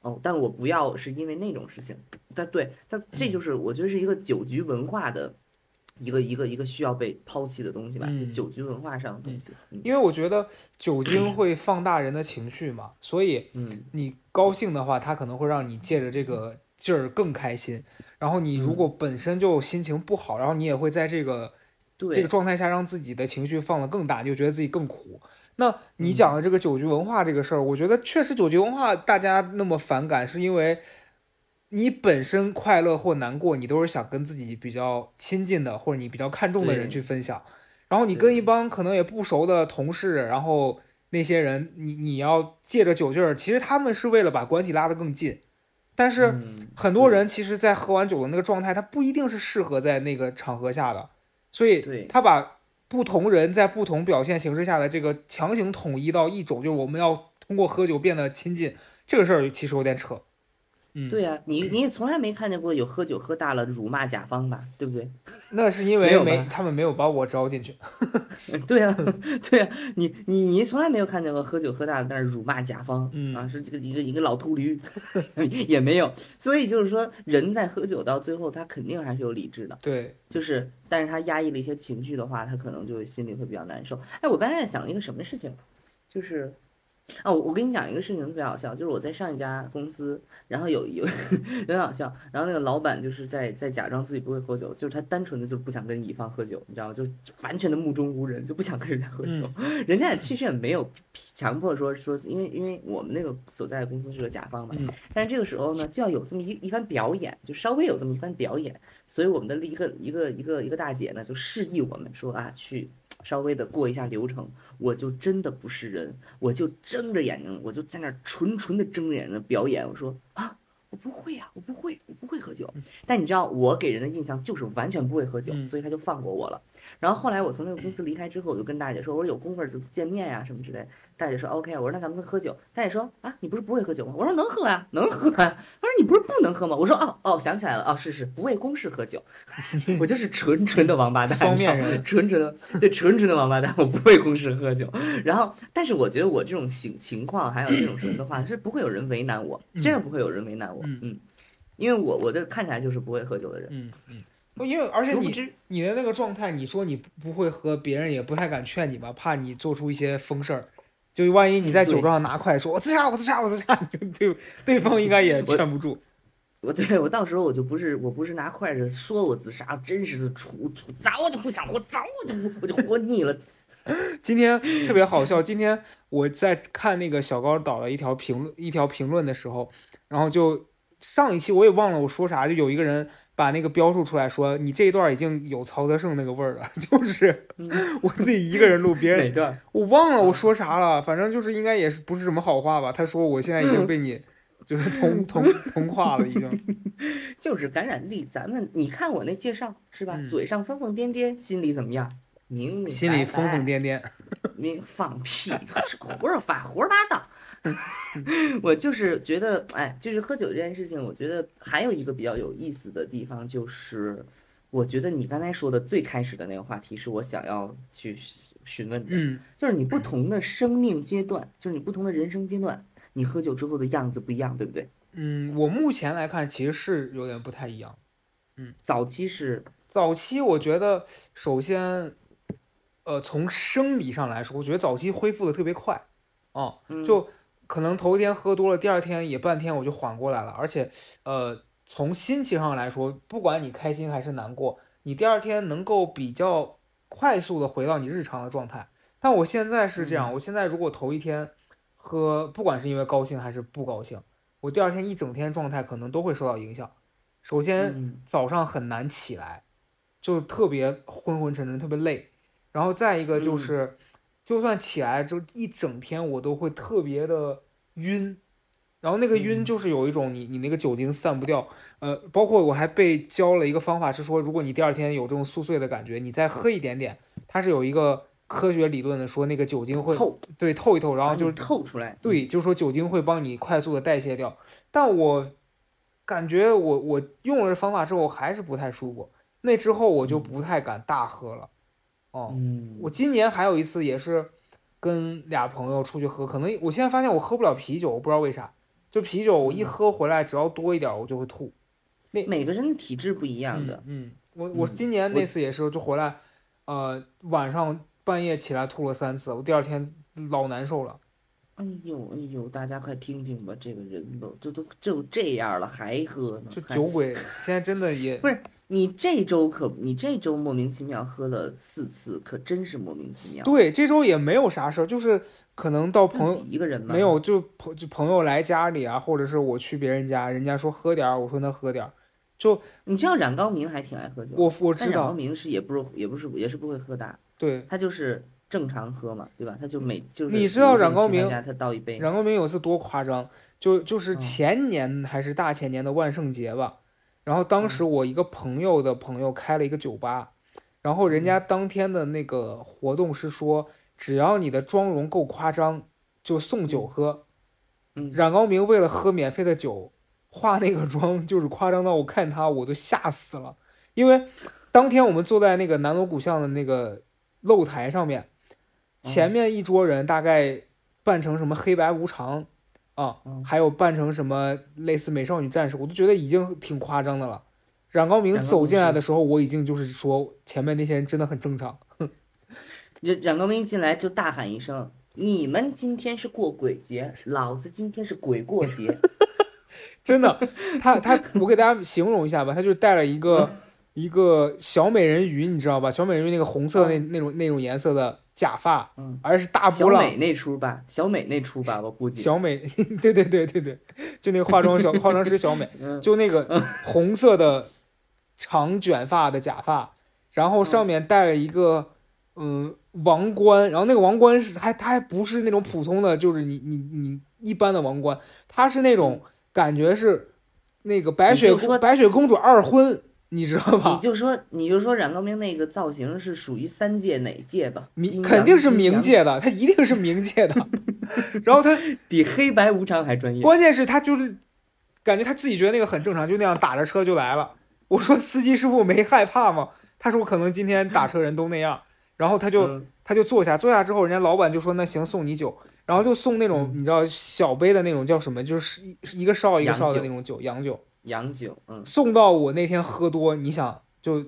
哦，但我不要是因为那种事情。但对，但这就是我觉得是一个酒局文化的一个一个一个需要被抛弃的东西吧，嗯酒局文化上的东西。嗯因为我觉得酒精会放大人的情绪嘛，所以嗯你高兴的话，它可能会让你借着这个劲儿更开心。然后你如果本身就心情不好，然后你也会在这个对，这个状态下让自己的情绪放得更大，你就觉得自己更苦。那你嗯讲的这个酒局文化这个事儿，我觉得确实酒局文化大家那么反感，是因为你本身快乐或难过，你都是想跟自己比较亲近的或者你比较看重的人去分享。然后你跟一帮可能也不熟的同事，然后那些人，你你要借着酒劲儿，其实他们是为了把关系拉得更近。但是嗯很多人其实，在喝完酒的那个状态，他不一定是适合在那个场合下的，所以他把不同人在不同表现形式下的这个强行统一到一种，就是我们要通过喝酒变得亲近，这个事儿其实有点扯。嗯，对呀、你你也从来没看见过有喝酒喝大了辱骂甲方吧？对不对？那是因为没他们没有把我招进去。对呀、对呀、你你你从来没有看见过喝酒喝大了但是辱骂甲方，嗯啊，是这个一个一个老秃驴，也没有。所以就是说，人在喝酒到最后，他肯定还是有理智的。对，就是，但是他压抑了一些情绪的话，他可能就心里会比较难受。哎，我刚才在想一个什么事情，就是哦，我跟你讲一个事情特别好笑，就是我在上一家公司，然后有有 很好笑，然后那个老板就是在在假装自己不会喝酒，就是他单纯的就不想跟乙方喝酒，你知道吗？就完全的目中无人，就不想跟人家喝酒。人家也其实也没有强迫说说，因为因为我们那个所在的公司是个甲方嘛，但是这个时候呢，就要有这么一一番表演，就稍微有这么一番表演，所以我们的一个一个一个一个大姐呢，就示意我们说啊去。稍微的过一下流程，我就真的不是人，我就睁着眼睛，我就在那纯纯的睁着眼睛表演。我说啊，我不会呀，我不会，我不会喝酒。但你知道，我给人的印象就是完全不会喝酒，所以他就放过我了。然后后来我从那个公司离开之后，我就跟大姐说，我说有功夫就见面呀什么之类。大姐说 OK，我说那咱们喝酒。大姐说啊，你不是不会喝酒吗？我说能喝呀，能喝。她说你不是不能喝吗？我说哦哦，想起来了，哦是是，不为公事喝酒，我就是纯纯的王八蛋，双面人，纯纯的对纯纯的王八蛋，我不为公事喝酒。然后，但是我觉得我这种情情况还有这种什么的话，是不会有人为难我，真的不会有人为难我，嗯，因为我我的看起来就是不会喝酒的人，嗯嗯，因为而且你你的那个状态，你说你不会喝，别人也不太敢劝你吧，怕你做出一些疯事儿。就万一你在酒桌上拿筷说“我自杀，我自杀，我自杀”，对对方应该也劝不住。我对我到时候我就不是我不是拿筷子说我自杀，真是的出出早就不想了，我早就我就活腻了。今天特别好笑，今天我在看那个小高导的一条评论一条评论的时候，然后就上一期我也忘了我说啥，就有一个人。把那个标注出来说，你这一段已经有曹德胜那个味儿了，就是我自己一个人录，别人哪段我忘了我说啥了，反正就是应该也是不是什么好话吧。他说我现在已经被你 就是同同同化了，已经就是感染力。咱们你看我那介绍是吧？嘴上疯疯癫癫，心里怎么样？明明心里疯疯癫癫，明放屁，胡说八胡说八道。我就是觉得，哎，就是喝酒这件事情，我觉得还有一个比较有意思的地方，就是我觉得你刚才说的最开始的那个话题，是我想要去询问的，嗯，就是你不同的生命阶段，就是你不同的人生阶段，你喝酒之后的样子不一样，对不对？嗯，我目前来看，其实是有点不太一样。嗯，早期是早期，我觉得首先，呃，从生理上来说，我觉得早期恢复的特别快，啊，就。可能头一天喝多了，第二天也半天我就缓过来了。而且，呃，从心情上来说，不管你开心还是难过，你第二天能够比较快速的回到你日常的状态。但我现在是这样，我现在如果头一天喝，不管是因为高兴还是不高兴，我第二天一整天状态可能都会受到影响。首先早上很难起来，就特别昏昏沉沉，特别累。然后再一个就是。就算起来之后一整天，我都会特别的晕，然后那个晕就是有一种你你那个酒精散不掉，呃，包括我还被教了一个方法，是说如果你第二天有这种宿醉的感觉，你再喝一点点，它是有一个科学理论的，说那个酒精会透，对，透一透，然后就是透出来，对，就是说酒精会帮你快速的代谢掉。但我感觉我我用了这方法之后还是不太舒服，那之后我就不太敢大喝了。哦，我今年还有一次也是跟俩朋友出去喝，可能我现在发现我喝不了啤酒，我不知道为啥，就啤酒我一喝回来只要多一点我就会吐。那每个人的体质不一样的。嗯，我我今年那次也是就回来，呃，晚上半夜起来吐了三次，我第二天老难受了。哎呦哎呦，大家快听听吧，这个人都这都就这样了还喝呢？就酒鬼，现在真的也不是。你这周可，你这周莫名其妙喝了四次，可真是莫名其妙。对，这周也没有啥事儿，就是可能到朋友一个人没有，就朋就朋友来家里啊，或者是我去别人家，人家说喝点儿，我说那喝点儿。就你知道冉高明还挺爱喝酒，我我知道。冉高明是也不是也不是也是不会喝大，对，他就是正常喝嘛，对吧？他就每就是你知道冉高明他倒一杯。冉高明有次多夸张，就就是前年还是大前年的万圣节吧。然后当时我一个朋友的朋友开了一个酒吧，然后人家当天的那个活动是说，只要你的妆容够夸张，就送酒喝。嗯冉高明为了喝免费的酒，化那个妆就是夸张到我看他我都吓死了。因为当天我们坐在那个南锣鼓巷的那个露台上面，前面一桌人大概扮成什么黑白无常。啊，还有扮成什么类似美少女战士，我都觉得已经挺夸张的了。冉高明走进来的时候，我已经就是说前面那些人真的很正常。冉冉高明进来就大喊一声：“你们今天是过鬼节，老子今天是鬼过节。真的，他他，我给大家形容一下吧，他就带了一个一个小美人鱼，你知道吧？小美人鱼那个红色那那种那种颜色的假发，嗯，而是大波浪。小美那出吧，小美那出吧，我估计。小美，对对对对对，就那个化妆小 化妆师小美，嗯。就那个红色的长卷发的假发，然后上面戴了一个嗯王冠，然后那个王冠是还它还不是那种普通的，就是你你你一般的王冠，它是那种感觉是那个白雪公白雪公主二婚，你知道吧你？就说你就说冉高明那个造型是属于三界哪界吧？冥阴肯定是冥界的，他一定是冥界的。然后他 比黑白无常还专业。关键是他就是感觉他自己觉得那个很正常，就那样打着车就来了。我说司机师傅没害怕吗？他说可能今天打车人都那样。然后他就嗯他就坐下，坐下之后，人家老板就说那行送你酒，然后就送那种嗯你知道小杯的那种叫什么，就是一一个少一个少的那种酒，洋酒。洋酒，嗯，送到我那天喝多，你想就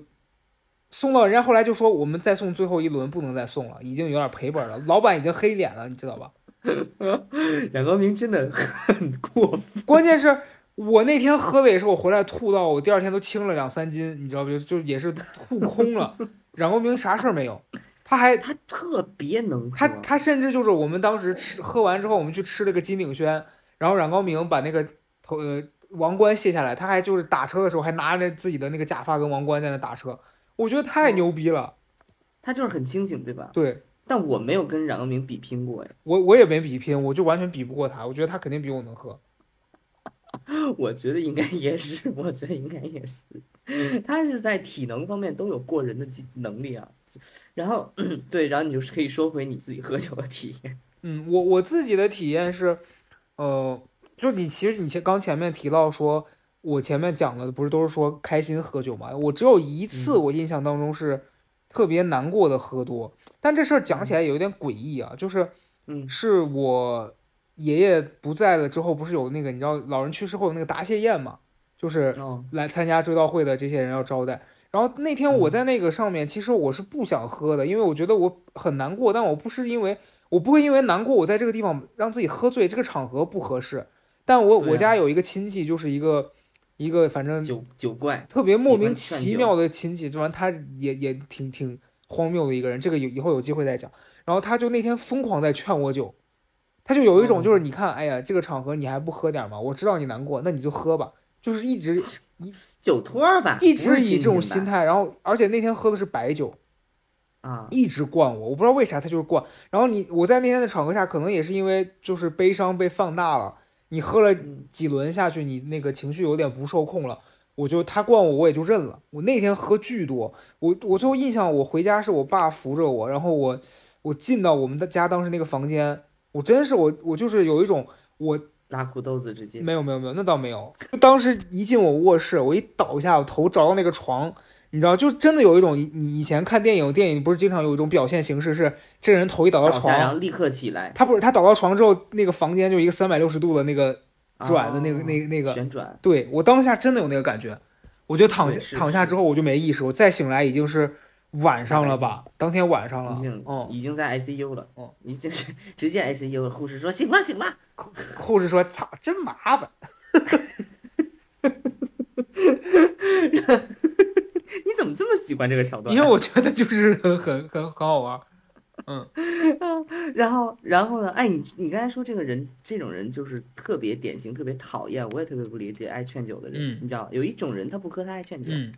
送到人家后来就说我们再送最后一轮不能再送了，已经有点赔本了，老板已经黑脸了，你知道吧？冉高明真的很过分。关键是我那天喝的也是我回来吐到我第二天都轻了两三斤，你知道不？就就也是吐空了。冉高明啥事儿没有，他还他特别能喝，他他甚至就是我们当时吃喝完之后，我们去吃了个金鼎轩，然后冉高明把那个头呃王冠卸下来，他还就是打车的时候还拿着自己的那个假发跟王冠在那打车，我觉得太牛逼了。他就是很清醒，对吧？对但我没有跟冉高明比拼过呀，我我也没比拼，我就完全比不过他，我觉得他肯定比我能喝。我觉得应该也是，我觉得应该也是，他是在体能方面都有过人的能力啊。然后 对，然后你就是可以说回你自己喝酒的体验。嗯，我我自己的体验是，呃，就是你其实你前刚前面提到说，我前面讲的不是都是说开心喝酒嘛？我只有一次，嗯我印象当中是特别难过的喝多，但这事儿讲起来有点诡异啊，就是嗯是我爷爷不在了之后，不是有那个你知道老人去世后有那个答谢宴嘛，就是哦，来参加追悼会的这些人要招待。然后那天我在那个上面，其实我是不想喝的，因为我觉得我很难过，但我不是因为我不会因为难过，我在这个地方让自己喝醉，这个场合不合适。但我啊我家有一个亲戚，就是一个一个反正酒酒怪，特别莫名其妙的亲戚，就完他也也挺挺荒谬的一个人，这个有以后有机会再讲。然后他就那天疯狂在劝我酒，他就有一种哦就是你看，哎呀，这个场合你还不喝点吗？我知道你难过，那你就喝吧，就是一直 酒托儿吧，一直以这种心态，然后而且那天喝的是白酒，啊，一直灌我，我不知道为啥他就是灌。然后你我在那天的场合下，可能也是因为就是悲伤被放大了，你喝了嗯几轮下去，你那个情绪有点不受控了。我就他灌我，我也就认了。我那天喝巨多，我我最后印象，我回家是我爸扶着我，然后我我进到我们的家当时那个房间，我真是我我就是有一种我拉裤兜子直接没有没有没有，那倒没有。就当时一进我卧室，我一倒下，我头着到那个床，你知道，就真的有一种你你以前看电影，电影不是经常有一种表现形式是这个人头一倒到床，立刻起来他不是他倒到床之后，那个房间就一个三百六十度的那个转的那个、哦那个那个，旋转，对我当下真的有那个感觉，我就躺下躺下之后我就没意识，我再醒来已经是晚上了吧，当天晚上了已经，哦、已经在 ICU 了，哦，已经是直接 ICU 了。护士说醒了醒了，护士说操，真麻烦。你怎么这么喜欢这个桥段？因为我觉得就是很很很很好玩，嗯，然后，然后呢？哎，你你刚才说这个人，这种人就是特别典型，特别讨厌，我也特别不理解爱劝酒的人。嗯你知道，有一种人他不喝，他爱劝酒。嗯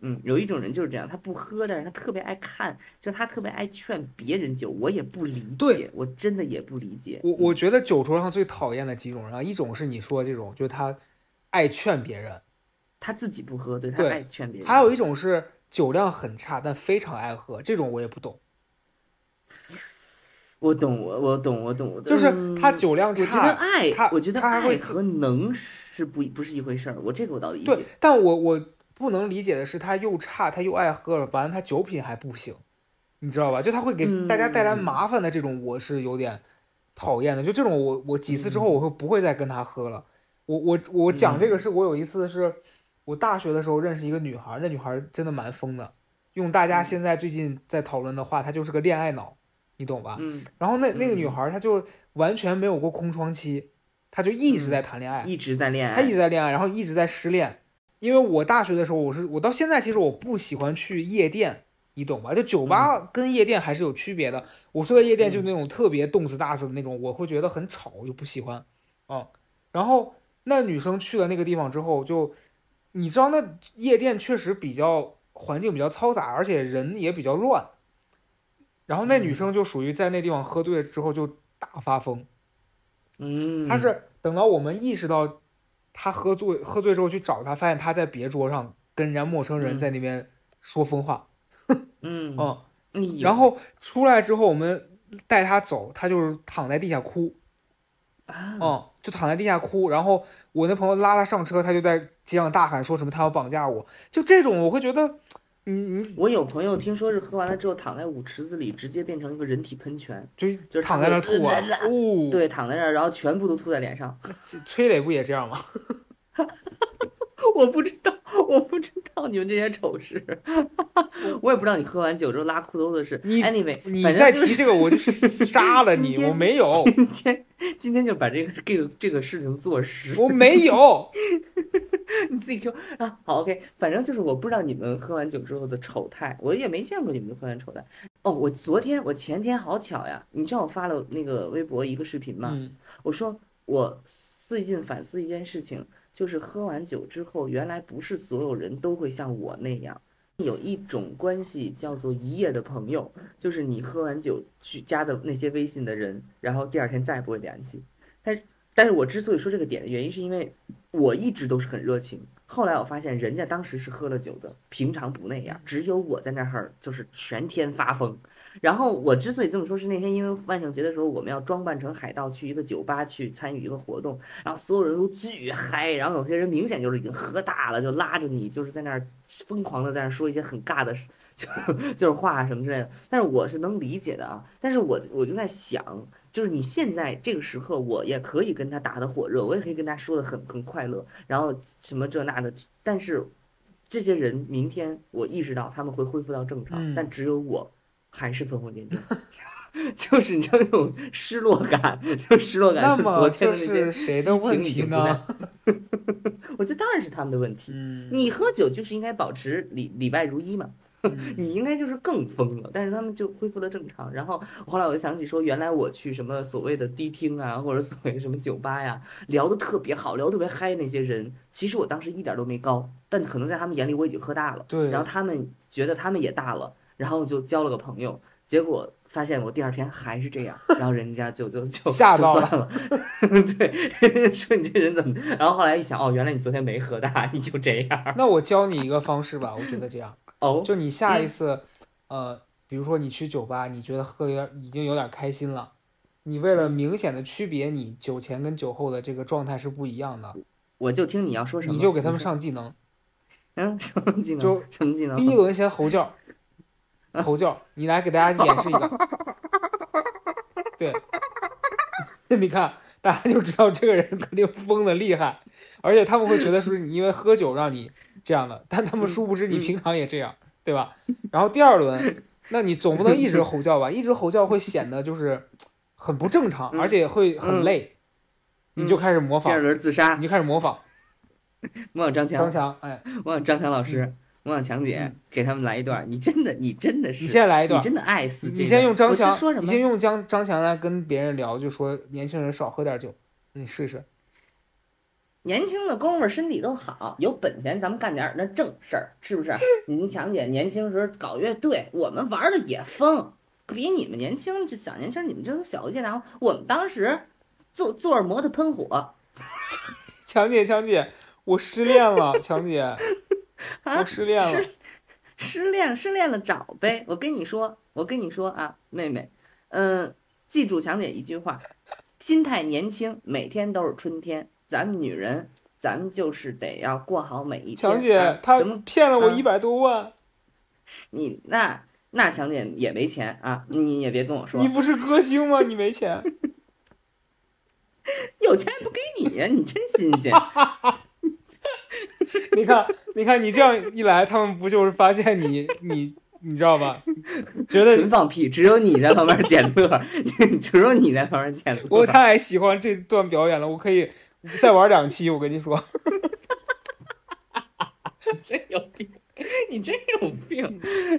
嗯有一种人就是这样，他不喝，但是他特别爱看，就他特别爱劝别人酒，我也不理解，我真的也不理解。我我觉得酒桌上最讨厌的几种人啊，一种是你说这种，就是他爱劝别人；他自己不喝，对他对爱劝别人。还有一种是酒量很差但非常爱喝，这种我也不懂。我懂，我我懂，我懂，我懂就是嗯他酒量我觉得差，爱他，我觉得他还会爱和能是不不是一回事儿。我这个我倒理对。，但我我不能理解的是，他又差，他又爱喝，完了他酒品还不行，你知道吧？就他会给大家带来嗯麻烦的这种，我是有点讨厌的。就这种我我几次之嗯后，我会不会再跟他喝了？我我我讲这个是我有一次是我大学的时候认识一个女孩儿，那女孩儿真的蛮疯的，用大家嗯现在最近在讨论的话，她就是个恋爱脑。你懂吧？嗯，然后那那个女嗯孩她就完全没有过空窗期，她就一直在谈恋爱，一直在恋爱她一，直在恋爱，然后一直在失恋。因为我大学的时候，我是我到现在其实我不喜欢去夜店，你懂吧？就酒吧跟夜店还是有区别的。我说的夜店就是那种特别动次打次的那种，我会觉得很吵，我就不喜欢。嗯，然后那女生去了那个地方之后，就你知道那夜店确实比较环境比较嘈杂，而且人也比较乱。然后那女生就属于在那地方喝醉了之后就大发疯，嗯，她是等到我们意识到她喝醉喝醉之后去找她，发现她在别桌上跟人家陌生人嗯。在那边说疯话，嗯。嗯，然后出来之后我们带她走，她就是躺在地下哭，啊，嗯，就躺在地下哭，然后我那朋友拉他上车，他就在街上大喊说什么他要绑架我，就这种我会觉得，嗯嗯我有朋友听说是喝完了之后躺在舞池子里，直接变成一个人体喷泉，就就是躺在那儿吐啊。对，躺在那儿，然后全部都吐在脸上。崔磊不也这样吗？我不知道，我不知道你们这些丑事，我也不知道你喝完酒之后拉裤兜子是。你 anyway，你再提这个我就杀了你，我没有，今天今天就把这个这个这个事情做实。我没有，你自己 Q 啊，好 OK，反正就是我不知道你们喝完酒之后的丑态，我也没见过你们喝完丑态。哦，我昨天我前天好巧呀，你知道我发了那个微博一个视频吗？嗯我说我最近反思一件事情，就是喝完酒之后，原来不是所有人都会像我那样。有一种关系叫做一夜的朋友，就是你喝完酒去加的那些微信的人，然后第二天再也不会联系。但是，但是我之所以说这个点的原因，是因为我一直都是很热情。后来我发现人家当时是喝了酒的，平常不那样，只有我在那儿就是全天发疯。然后我之所以这么说，是那天因为万圣节的时候，我们要装扮成海盗去一个酒吧去参与一个活动，然后所有人都巨嗨，然后有些人明显就是已经喝大了，就拉着你就是在那儿疯狂的在那儿说一些很尬的事，就就是话什么之类的。但是我是能理解的啊，但是我我就在想，就是你现在这个时刻，我也可以跟他打得火热，我也可以跟他说的很很快乐，然后什么这那的，但是这些人明天我意识到他们会恢复到正常，嗯但只有我还是疯疯癫癫。就是你知道那种失落感，就失落感。那么就天的那些是谁的问题呢？我觉得当然是他们的问题。嗯，你喝酒就是应该保持里里外如一嘛，嗯 你应该就是更疯了，但是他们就恢复了正常。然后后来我就想起说，原来我去什么所谓的迪厅啊，或者所谓什么酒吧呀，聊得特别好，聊得特别嗨那些人，其实我当时一点都没高，但可能在他们眼里我已经喝大了。对然后他们觉得他们也大了，然后就交了个朋友，结果发现我第二天还是这样，然后人家就就就就吓到算了，对，人家说你这人怎么？然后后来一想，哦，原来你昨天没喝大，你就这样。那我教你一个方式吧，我觉得这样，哦，就你下一次，呃，比如说你去酒吧，你觉得喝的有点已经有点开心了，你为了明显的区别你酒前跟酒后的这个状态是不一样的，我就听你要说什么，你就给他们上技能，嗯什么技能？就什么技能？第一轮先吼叫，吼叫，你来给大家演示一个，对，你看大家就知道这个人肯定疯的厉害，而且他们会觉得是你因为喝酒让你这样的，但他们殊不知你嗯平常也这样，对吧？然后第二轮，那你总不能一直吼叫吧？一直吼叫会显得就是很不正常，嗯而且会很累，你就开始模仿第二，轮自杀你，就开始模仿。模仿张强，张强，哎，模仿张强老师，模仿强姐，给他们来一段。你真的，你真的是，你先来一段你。真的爱死这个。你先用张强说，什么？你先用张张强来跟别人聊，就说年轻人少喝点酒，你试试。年轻的哥们儿身体都好，有本钱咱们干点儿那正事儿，是不是？您强姐年轻时候搞乐队，我们玩的也疯，比你们年轻这小年轻，你们这都小一届呢。我们当时坐坐着摩托喷火，强姐，强姐，我失恋了，强姐，啊我失恋了。失失恋失恋了找呗。我跟你说，我跟你说啊，妹妹，嗯、记住强姐一句话，心态年轻，每天都是春天。咱们女人，咱们就是得要过好每一天。强姐啊，她什么？骗了我啊一百多万，你那那强姐也没钱啊，你也别跟我说你，不是歌星吗？你没钱。有钱不给你呀，你真新鲜。你看，你看，你这样一来，他们不就是发现你，你，你知道吧？觉得纯放屁，只有你在旁边捡乐，只有你在旁边捡乐。我太喜欢这段表演了，我可以再玩两期。我跟你说，真有病，你真有病。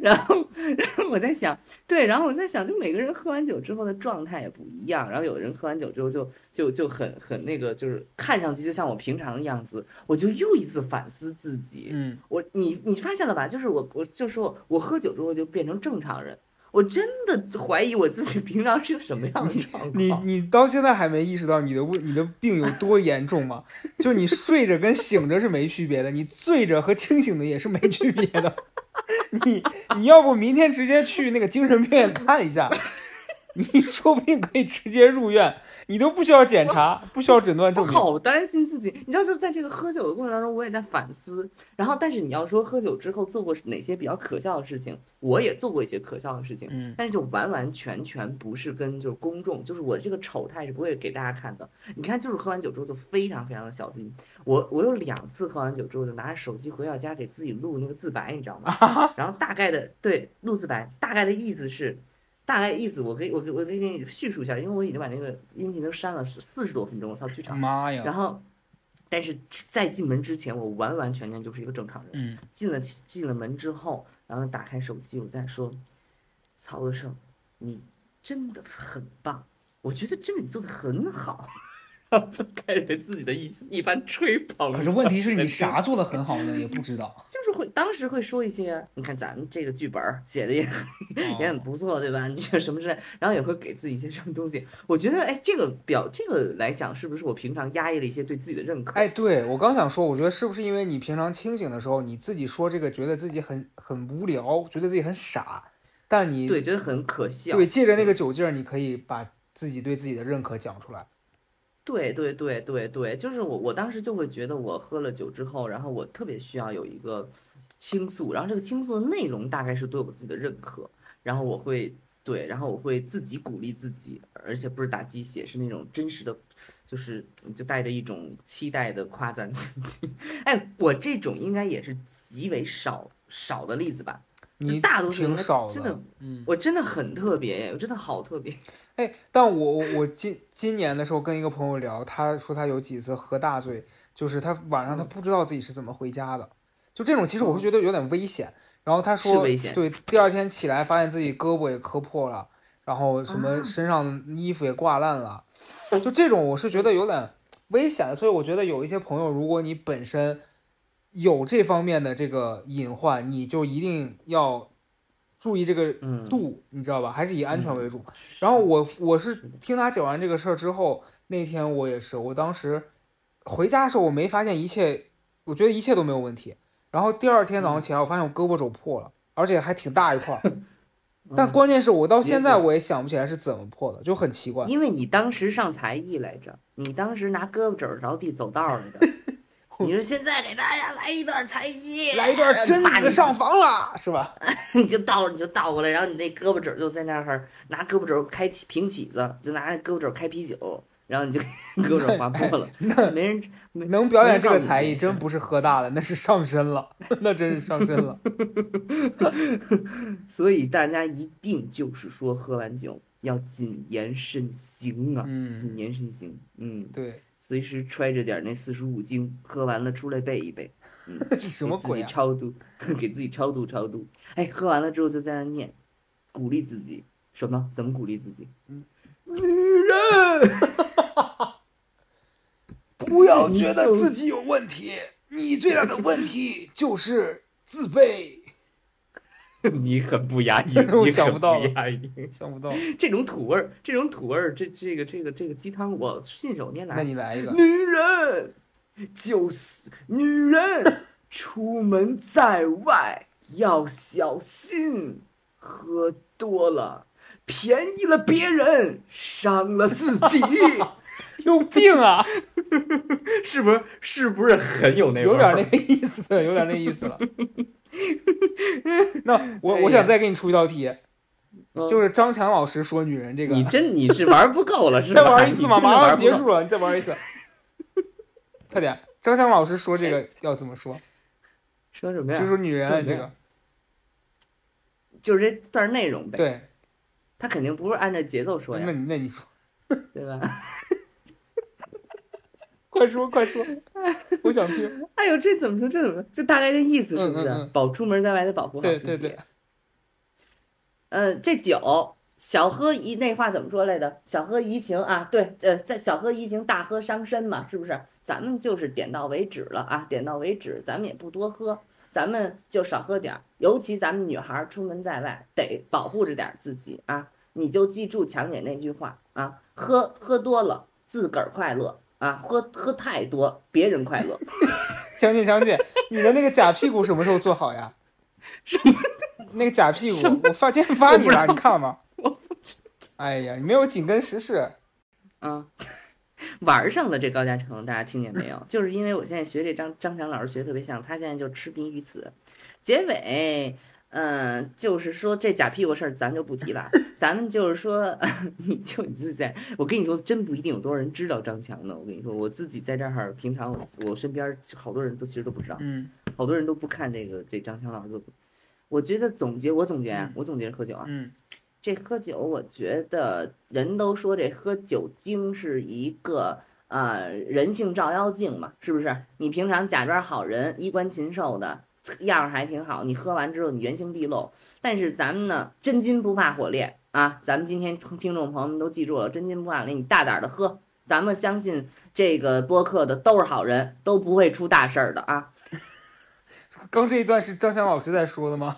然后，然后我在想，对，然后我在想，就每个人喝完酒之后的状态也不一样。然后有的人喝完酒之后就就就很很那个，就是看上去就像我平常的样子。我就又一次反思自己，嗯，我你你发现了吧？就是我我就说我喝酒之后就变成正常人。我真的怀疑我自己平常是个什么样的状况。你你到现在还没意识到你的问你的病有多严重吗？就你睡着跟醒着是没区别的，你醉着和清醒的也是没区别的。你你要不明天直接去那个精神病院看一下，你 说不定可以直接入院，你都不需要检查，不需要诊断证明。我好担心自己，你知道，就是在这个喝酒的过程当中，我也在反思。然后，但是你要说喝酒之后做过哪些比较可笑的事情，我也做过一些可笑的事情，嗯但是就完完全全不是跟就是公众，就是我这个丑态是不会给大家看的。你看，就是喝完酒之后就非常非常的小心。我我有两次喝完酒之后就拿着手机回到家给自己录那个自白，你知道吗？然后大概的对录自白，大概的意思是。大概意思，我可以，我可以我可以给你叙述一下，因为我已经把那个音频都删了四十多分钟，我操，剧场。妈呀！然后，但是在进门之前，我完完全全就是一个正常人。嗯，进了进了门之后，然后打开手机，我在说，曹德胜，你真的很棒，我觉得真的你做的很好。然后就开始对自己的一一番吹捧。可是问题是你 啥做的很好呢？也不知道。就是会当时会说一些，你看咱们这个剧本写的也也很不错，对吧？你这什么之类，然后也会给自己一些什么东西。我觉得，哎，这个表这个来讲，是不是我平常压抑了一些对自己的认可？哎，对我刚想说，我觉得是不是因为你平常清醒的时候，你自己说这个，觉得自己很很无聊，觉得自己很傻，但你对，觉得很可笑。对借着那个酒劲儿，你可以把自己对自己的认可讲出来。对对对对对，就是我我当时就会觉得，我喝了酒之后，然后我特别需要有一个倾诉，然后这个倾诉的内容大概是对我自己的认可，然后我会对，然后我会自己鼓励自己，而且不是打鸡血，是那种真实的，就是就带着一种期待的夸赞自己。哎，我这种应该也是极为少少的例子吧？你大多数挺少真的，嗯，我真的很特别耶，我真的好特别。哎，但我我我今今年的时候跟一个朋友聊，他说他有几次喝大醉，就是他晚上他嗯不知道自己是怎么回家的，就这种其实我会觉得有点危险。然后他说，对，第二天起来发现自己胳膊也磕破了，然后什么啊身上衣服也挂烂了，就这种我是觉得有点危险的。所以我觉得有一些朋友，如果你本身有这方面的这个隐患，你就一定要注意这个嗯，度，你知道吧？还是以安全嗯为主。然后我我是听他讲完这个事儿之后，那天我也是，我当时回家的时候我没发现一切，我觉得一切都没有问题。然后第二天早上起来，我发现我胳膊肘破了，而且还挺大一块儿。但嗯关键是我到现在我也想不起来是怎么破的，就很奇怪。因为你当时上才艺来着，你当时拿胳膊肘着地走道儿来的。你说现在给大家来一段才艺，来一段贞啪子上房了，是吧？你就倒你就倒过来，然后你那胳膊肘就在那儿拿胳膊肘开起平起子，就拿那胳膊肘开啤酒，然后你就胳膊肘儿划破了，那没人没能表演这个才艺，真不是喝大了，那是上身了，那真是上身了。所以大家一定就是说喝完酒要谨言慎行啊，嗯，谨言慎行，嗯，对，随时揣着点那四书五经，喝完了出来背一背。嗯 什么给自鬼啊？己超度，给自己超度超度。哎，喝完了之后就在那念，鼓励自己。什么？怎么鼓励自己？嗯女人，不要觉得自己有问题，你最大的问题就是自卑。你很不压抑，我想不到了押韵。想不到，这种土味儿，这种土味儿，这这个这个这个鸡汤，我信手拈来那。你来一个。女人就是女人，出门在外要小心，喝多了便宜了别人，伤了自己。有病啊！是不是？是不是很有那？有点那个意思，有点那意思了。那我我想再给你出一道题，嗯就是张强老师说女人这个，你真你是玩不够了，是 再？玩一次嘛，马上。结束了，你再玩一次，快点。张强老师说这个要怎么说？说什么呀？就说女人这个，就是这段内容呗。对，他肯定不是按照节奏说呀，那你那你说，对吧？快说快说，我想听。哎呦，这怎么说？这怎么说？就大概这意思是不是？嗯嗯嗯保出门在外得保护好自己。对对。呃，这酒小喝怡那话怎么说来着？小喝怡情啊，对，呃，在小喝怡情，大喝伤身嘛，是不是？咱们就是点到为止了啊，点到为止，咱们也不多喝，咱们就少喝点儿。尤其咱们女孩出门在外，得保护着点自己啊。你就记住强姐那句话啊，喝喝多了自个儿快乐啊，喝喝太多别人快乐。强姐强姐，你的那个假屁股什么时候做好呀？什么？那个假屁股，我发今天发你了，你看了吗？哎呀，你没有紧跟时事。嗯，玩上了这高嘉诚，大家听见没有？就是因为我现在学这张张强老师学得特别像，他现在就痴迷于此。结尾，嗯、就是说这假屁股事儿咱就不提了，咱们就是说，你就你自己在，我跟你说，真不一定有多少人知道张强呢。我跟你说，我自己在这儿，平常我我身边好多人都其实都不知道，嗯好多人都不看这个这张强老师的。我觉得总结，我总结啊，我总结喝酒啊，嗯这喝酒，我觉得人都说这喝酒精是一个呃人性照妖镜嘛，是不是？你平常假装好人，衣冠禽兽的样儿还挺好，你喝完之后你原形毕露。但是咱们呢，真金不怕火炼啊！咱们今天听众朋友们都记住了，真金不怕火炼，你大胆的喝。咱们相信这个播客的都是好人，都不会出大事儿的啊！刚这一段是张翔老师在说的吗？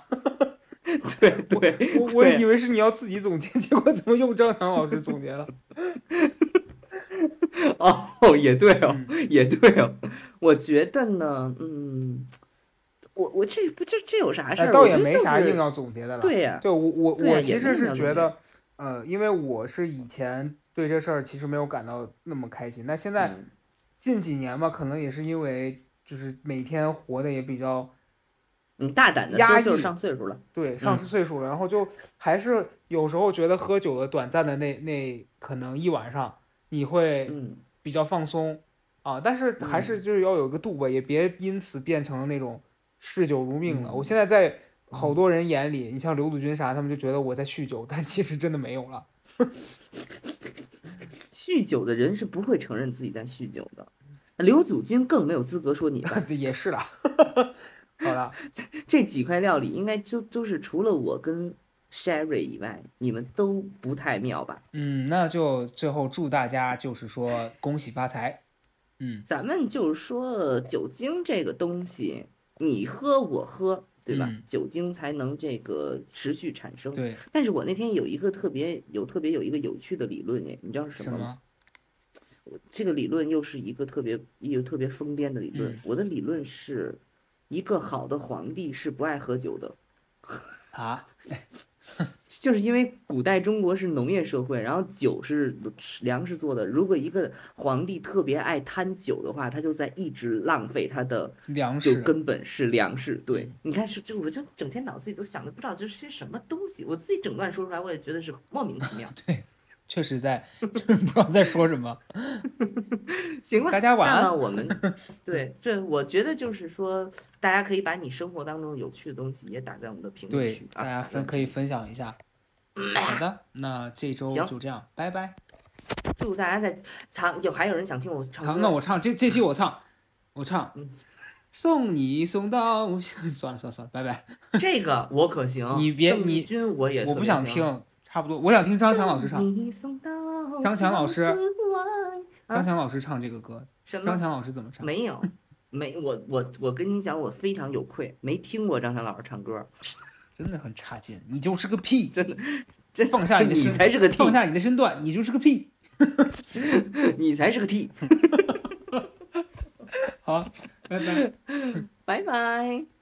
对 对，我我以为是你要自己总结，结果怎么用张翔老师总结了？哦，也对哦，嗯也对哦。我觉得呢，嗯，我我这不这这有啥事哎，儿？倒也没啥硬要总结的了。对呀、对我我我其实是觉得，呃，因为我是以前对这事儿其实没有感到那么开心，那现在嗯近几年吧，可能也是因为就是每天活的也比较你大胆的压抑上岁数了。对上嗯岁数了，然后就还是有时候觉得喝酒的短暂的那那可能一晚上你会嗯，比较放松啊，但是还是就是要有一个度吧，也别因此变成了那种嗜酒如命了。我嗯现在在好多人眼里，你像刘祖军啥，他们就觉得我在酗酒，但其实真的没有了。酗酒的人是不会承认自己在酗酒的。刘祖军更没有资格说你吧。对，也是啦。好了，这几块料理应该就都是除了我跟 Sherry 以外，你们都不太妙吧？嗯，那就最后祝大家就是说恭喜发财。嗯，咱们就是说酒精这个东西，你喝我喝，对吧？嗯酒精才能这个持续产生。对，但是我那天有一个特别有特别有一个有趣的理论哎，你知道是什什么吗？么？这个理论又是一个特别又特别疯癫的理论。嗯我的理论是，一个好的皇帝是不爱喝酒的，啊？就是因为古代中国是农业社会，然后酒是粮食做的。如果一个皇帝特别爱贪酒的话，他就在一直浪费他的粮食。根本是粮食。对嗯，你看是就我就整天脑子里都想的不知道这是些什么东西，我自己整段说出来，我也觉得是莫名其妙。确实在，就是不知道在说什么。行了，大家晚安我们对这，我觉得就是说，大家可以把你生活当中有趣的东西也打在我们的评论区，啊，大家分可以分享一下。好的，那这周就这样，拜拜。祝大家在唱，有还有人想听我唱那我唱这这期我唱，我唱嗯。送你送到，算了算了算了，拜拜。这个我可行，你别你君我也我不想听，差不多，我想听张强老师唱。张强老师张强老师唱这个歌，张？强老师怎么唱？没有，没我我我跟你讲，我非常有愧，没听过张强老师唱歌，真的很差劲，你就是个屁！真的，真放下你的身你身，才是个 T，放下你的身段，你就是个屁！你才是个 T，好，拜拜。拜拜。